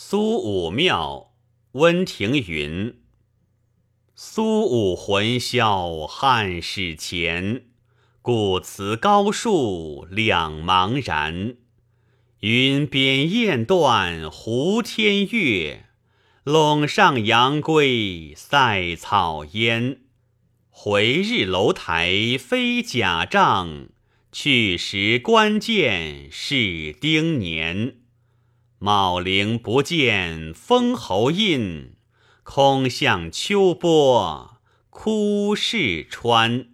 苏武庙，温庭筠。苏武魂销汉室前，故辞高树两茫然。云边雁断胡天月，陇上杨归塞草烟。回日楼台飞甲帐，去时关键是丁年。茂陵不见封侯印，空向秋波哭逝川。